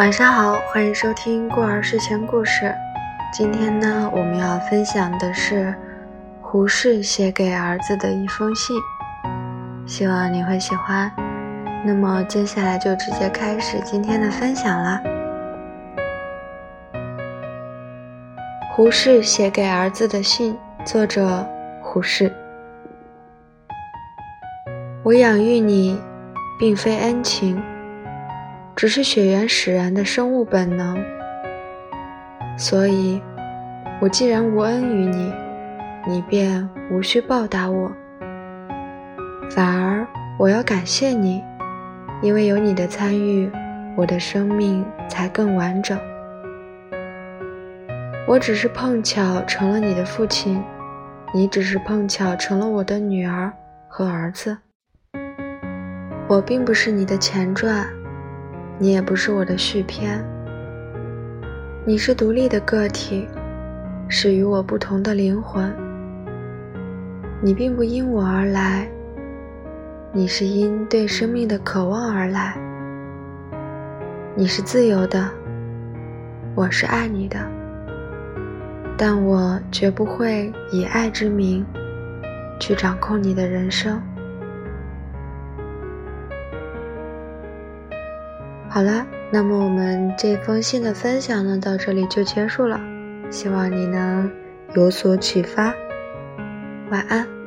晚上好，欢迎收听过儿睡前故事。今天呢，我们要分享的是胡适写给儿子的一封信，希望你会喜欢。那么接下来就直接开始今天的分享啦。胡适写给儿子的信，作者胡适。我养育你，并非恩情。只是血缘使然的生物本能，所以，我既然无恩于你，你便无需报答我。反而，我要感谢你，因为有你的参与，我的生命才更完整。我只是碰巧成了你的父亲，你只是碰巧成了我的女儿和儿子。我并不是你的前传。你也不是我的续篇，你是独立的个体，是与我不同的灵魂。你并不因我而来，你是因对生命的渴望而来。你是自由的，我是爱你的，但我绝不会以爱之名去掌控你的人生。好了，那么我们这封信的分享呢，到这里就结束了。希望你能有所启发。晚安。